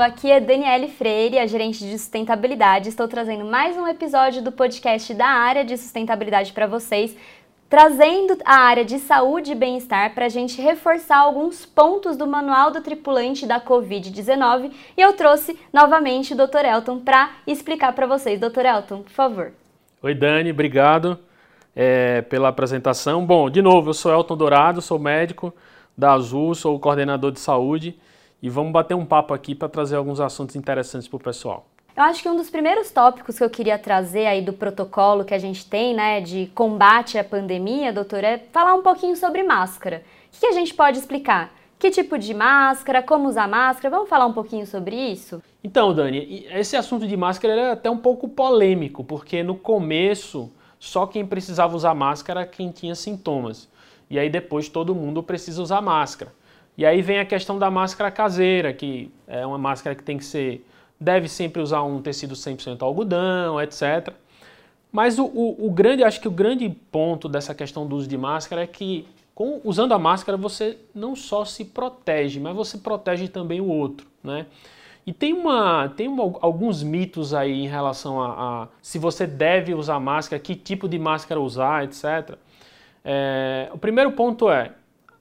Aqui é Daniele Freire, a gerente de sustentabilidade. Estou trazendo mais um episódio do podcast da área de sustentabilidade para vocês, trazendo a área de saúde e bem-estar para a gente reforçar alguns pontos do manual do tripulante da Covid-19. E eu trouxe novamente o Dr. Elton para explicar para vocês. Dr. Elton, por favor. Oi, Dani, obrigado é, pela apresentação. Bom, de novo, eu sou Elton Dourado, sou médico da Azul, sou coordenador de saúde e vamos bater um papo aqui para trazer alguns assuntos interessantes para o pessoal. Eu acho que um dos primeiros tópicos que eu queria trazer aí do protocolo que a gente tem, né, de combate à pandemia, doutor, é falar um pouquinho sobre máscara. O que a gente pode explicar? Que tipo de máscara, como usar máscara? Vamos falar um pouquinho sobre isso? Então, Dani, esse assunto de máscara é até um pouco polêmico, porque no começo só quem precisava usar máscara era quem tinha sintomas. E aí depois todo mundo precisa usar máscara. E aí vem a questão da máscara caseira, que é uma máscara que tem que ser, deve sempre usar um tecido 100% algodão, etc. Mas o, o, o, grande, acho que o grande ponto dessa questão do uso de máscara é que com, usando a máscara você não só se protege, mas você protege também o outro, né? E tem, uma, tem uma, alguns mitos aí em relação a, a, se você deve usar máscara, que tipo de máscara usar, etc. É, o primeiro ponto é,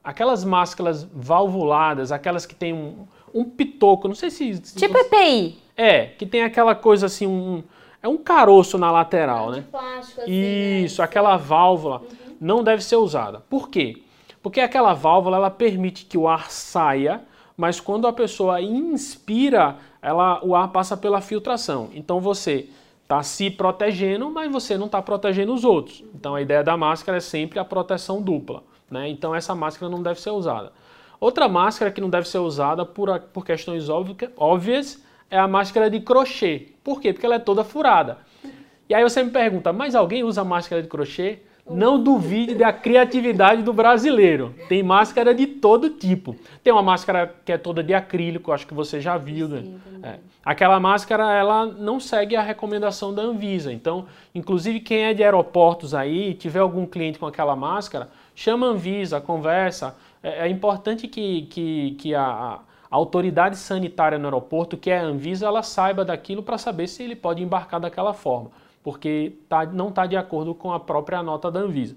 aquelas máscaras valvuladas, aquelas que tem um, um pitoco, não sei se... se tipo você... EPI. É, que tem aquela coisa assim, um, é um caroço na lateral, ah, né? De plástico, assim, Isso, né? aquela válvula uhum. não deve ser usada. Por quê? Porque aquela válvula, ela permite que o ar saia, mas quando a pessoa inspira, ela, o ar passa pela filtração. Então você está se protegendo, mas você não está protegendo os outros. Então a ideia da máscara é sempre a proteção dupla. Né? Então essa máscara não deve ser usada. Outra máscara que não deve ser usada por, por questões óbvias é a máscara de crochê. Por quê? Porque ela é toda furada. E aí você me pergunta, mas alguém usa máscara de crochê? Não duvide da criatividade do brasileiro. Tem máscara de todo tipo. Tem uma máscara que é toda de acrílico, acho que você já viu, né? É. Aquela máscara, ela não segue a recomendação da Anvisa. Então, inclusive quem é de aeroportos aí, tiver algum cliente com aquela máscara, chama a Anvisa, conversa. É, é importante que, que, que a, a autoridade sanitária no aeroporto, que é a Anvisa, ela saiba daquilo para saber se ele pode embarcar daquela forma porque tá, não está de acordo com a própria nota da Anvisa.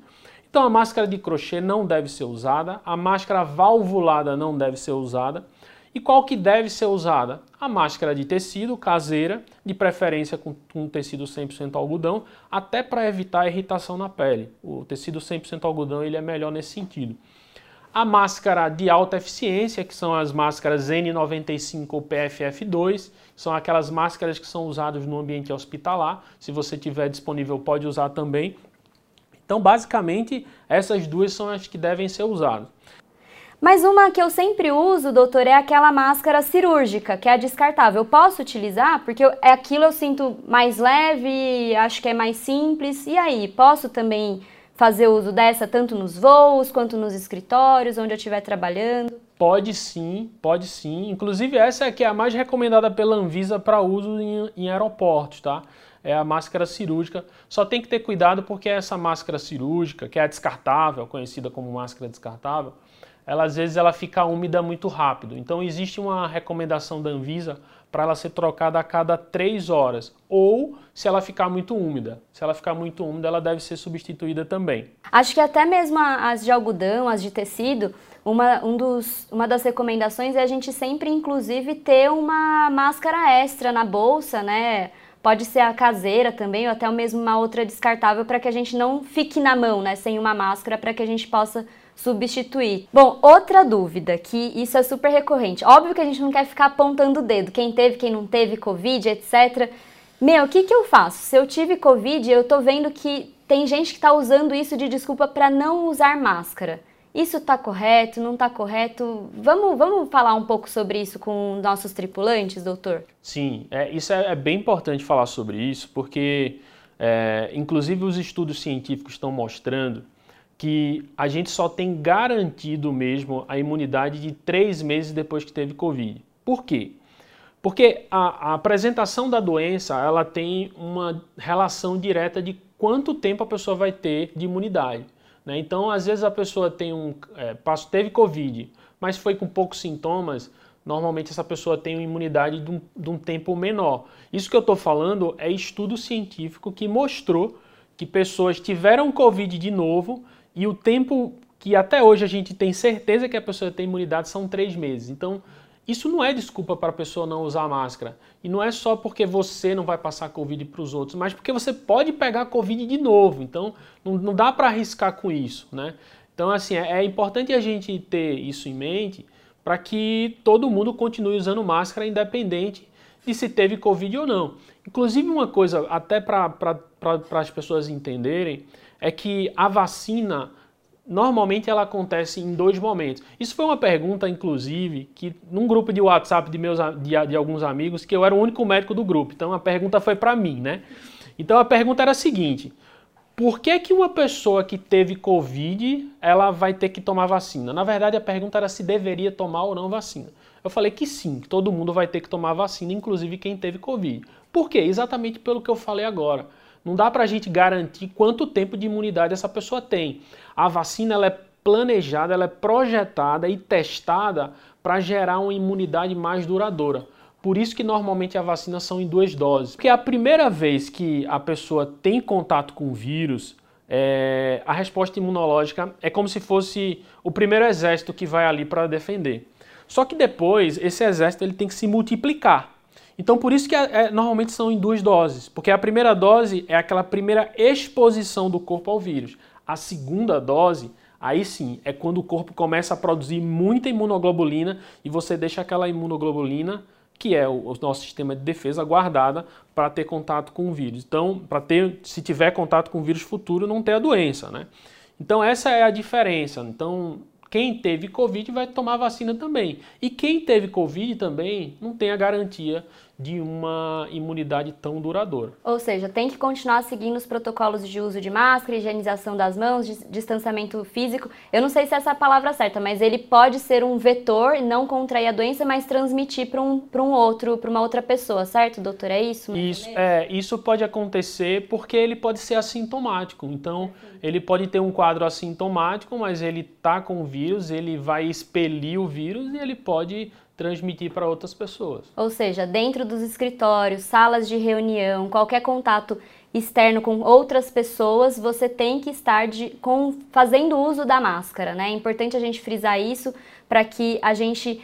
Então a máscara de crochê não deve ser usada, a máscara valvulada não deve ser usada. E qual que deve ser usada? A máscara de tecido caseira, de preferência com, com tecido 100% algodão, até para evitar irritação na pele. O tecido 100% algodão ele é melhor nesse sentido a máscara de alta eficiência, que são as máscaras N95 ou PFF2, são aquelas máscaras que são usadas no ambiente hospitalar. Se você tiver disponível, pode usar também. Então, basicamente, essas duas são as que devem ser usadas. Mas uma que eu sempre uso, doutor, é aquela máscara cirúrgica, que é a descartável. Eu posso utilizar? Porque é aquilo eu sinto mais leve, acho que é mais simples. E aí, posso também fazer uso dessa tanto nos voos quanto nos escritórios, onde eu estiver trabalhando? Pode sim, pode sim. Inclusive essa é que é a mais recomendada pela Anvisa para uso em, em aeroportos, tá? É a máscara cirúrgica. Só tem que ter cuidado porque essa máscara cirúrgica, que é a descartável, conhecida como máscara descartável, ela às vezes ela fica úmida muito rápido. Então existe uma recomendação da Anvisa para ela ser trocada a cada três horas, ou se ela ficar muito úmida. Se ela ficar muito úmida, ela deve ser substituída também. Acho que até mesmo as de algodão, as de tecido, uma, um dos, uma das recomendações é a gente sempre, inclusive, ter uma máscara extra na bolsa, né? Pode ser a caseira também, ou até mesmo uma outra descartável, para que a gente não fique na mão, né? Sem uma máscara, para que a gente possa substituir. Bom, outra dúvida, que isso é super recorrente. Óbvio que a gente não quer ficar apontando o dedo, quem teve, quem não teve Covid, etc. Meu, o que, que eu faço? Se eu tive Covid, eu tô vendo que tem gente que está usando isso de desculpa para não usar máscara. Isso está correto? Não está correto? Vamos, vamos falar um pouco sobre isso com nossos tripulantes, doutor? Sim, é, isso é, é bem importante falar sobre isso, porque é, inclusive os estudos científicos estão mostrando que a gente só tem garantido mesmo a imunidade de três meses depois que teve Covid. Por quê? Porque a, a, apresentação da doença ela tem uma relação direta de quanto tempo a pessoa vai ter de imunidade. Né? Então, às vezes a pessoa tem um, é, teve Covid, mas foi com poucos sintomas, normalmente essa pessoa tem uma imunidade de um, de um tempo menor. Isso que eu estou falando é estudo científico que mostrou que pessoas tiveram Covid de novo e o tempo que até hoje a gente tem certeza que a pessoa tem imunidade são três meses. Então, isso não é desculpa para a pessoa não usar máscara. E não é só porque você não vai passar Covid para os outros, mas porque você pode pegar Covid de novo. Então, não, não dá para arriscar com isso, né? Então, assim, é, é importante a gente ter isso em mente para que todo mundo continue usando máscara, independente de se teve Covid ou não. Inclusive, uma coisa, até para as pessoas entenderem, é que a vacina, normalmente ela acontece em dois momentos. Isso foi uma pergunta, inclusive, que num grupo de WhatsApp de, meus, de, de alguns amigos, que eu era o único médico do grupo. Então, a pergunta foi para mim, né? Então, a pergunta era a seguinte por que, que uma pessoa que teve Covid ela vai ter que tomar vacina? Na verdade, a pergunta era se deveria tomar ou não vacina. Eu falei que sim, que todo mundo vai ter que tomar vacina, inclusive quem teve Covid. Por quê? Exatamente pelo que eu falei agora. Não dá para a gente garantir quanto tempo de imunidade essa pessoa tem. A vacina ela é planejada, ela é projetada e testada para gerar uma imunidade mais duradoura. Por isso que normalmente a vacina são em duas doses. Porque a primeira vez que a pessoa tem contato com o vírus, é, a resposta imunológica é como se fosse o primeiro exército que vai ali para defender. Só que depois esse exército ele tem que se multiplicar. Então por isso que é, é, normalmente são em duas doses, porque a primeira dose é aquela primeira exposição do corpo ao vírus. A segunda dose, aí sim, é quando o corpo começa a produzir muita imunoglobulina e você deixa aquela imunoglobulina que é o, nosso sistema de defesa guardada para ter contato com o vírus. Então, para ter, se tiver contato com o vírus futuro, não ter a doença, né? Então essa é a diferença. Então, quem teve Covid vai tomar vacina também. E quem teve Covid também não tem a garantia de uma imunidade tão duradoura. Ou seja, tem que continuar seguindo os protocolos de uso de máscara, higienização das mãos, distanciamento físico. Eu não sei se essa é a palavra certa, mas ele pode ser um vetor, não contrair a doença, mas transmitir para um, um outro, para uma outra pessoa, certo, doutor? É isso? Isso, é, isso pode acontecer porque ele pode ser assintomático. Então, ele pode ter um quadro assintomático, mas ele tá com o vírus, ele vai expelir o vírus e ele pode transmitir para outras pessoas. Ou seja, dentro dos escritórios, salas de reunião, qualquer contato externo com outras pessoas, você tem que estar de, com, fazendo uso da máscara, né? É importante a gente frisar isso para que a gente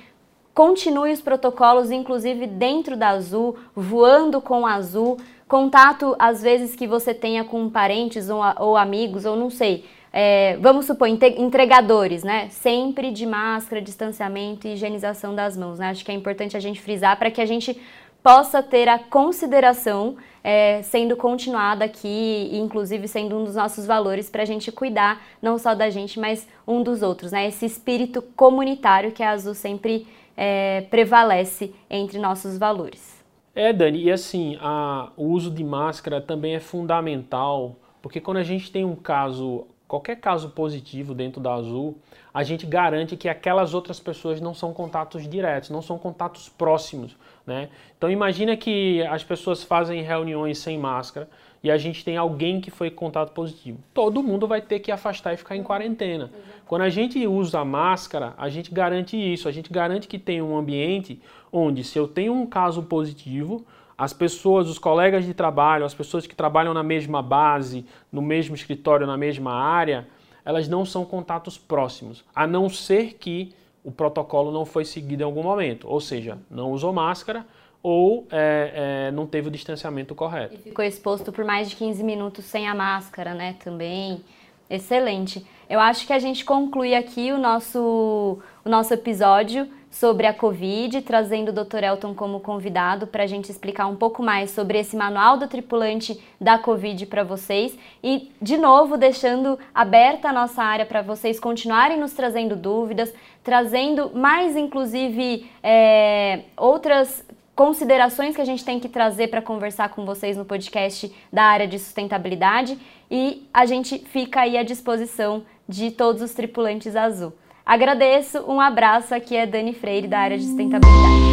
continue os protocolos, inclusive dentro da Azul, voando com a Azul, contato às vezes que você tenha com parentes ou, ou amigos, ou não sei, é, vamos supor, entregadores, né? Sempre de máscara, distanciamento e higienização das mãos, né? Acho que é importante a gente frisar para que a gente possa ter a consideração é, sendo continuada aqui, inclusive sendo um dos nossos valores para a gente cuidar não só da gente, mas um dos outros, né? Esse espírito comunitário que a Azul sempre é, prevalece entre nossos valores. É, Dani, e assim, a, o uso de máscara também é fundamental, porque quando a gente tem um caso qualquer caso positivo dentro da Azul, a gente garante que aquelas outras pessoas não são contatos diretos, não são contatos próximos, né? Então imagina que as pessoas fazem reuniões sem máscara e a gente tem alguém que foi contato positivo. Todo mundo vai ter que afastar e ficar em quarentena. Quando a gente usa a máscara, a gente garante isso, a gente garante que tem um ambiente onde se eu tenho um caso positivo, as pessoas, os colegas de trabalho, as pessoas que trabalham na mesma base, no mesmo escritório, na mesma área, elas não são contatos próximos, a não ser que o protocolo não foi seguido em algum momento, ou seja, não usou máscara ou é, é, não teve o distanciamento correto. E ficou exposto por mais de 15 minutos sem a máscara, né, também. Excelente. Eu acho que a gente conclui aqui o nosso, o nosso episódio sobre a Covid, trazendo o Dr. Elton como convidado para a gente explicar um pouco mais sobre esse manual do tripulante da Covid para vocês e, de novo, deixando aberta a nossa área para vocês continuarem nos trazendo dúvidas, trazendo mais, inclusive, é, outras considerações que a gente tem que trazer para conversar com vocês no podcast da área de sustentabilidade e a gente fica aí à disposição de todos os tripulantes azul. Agradeço, um abraço, aqui é Dani Freire da área de sustentabilidade.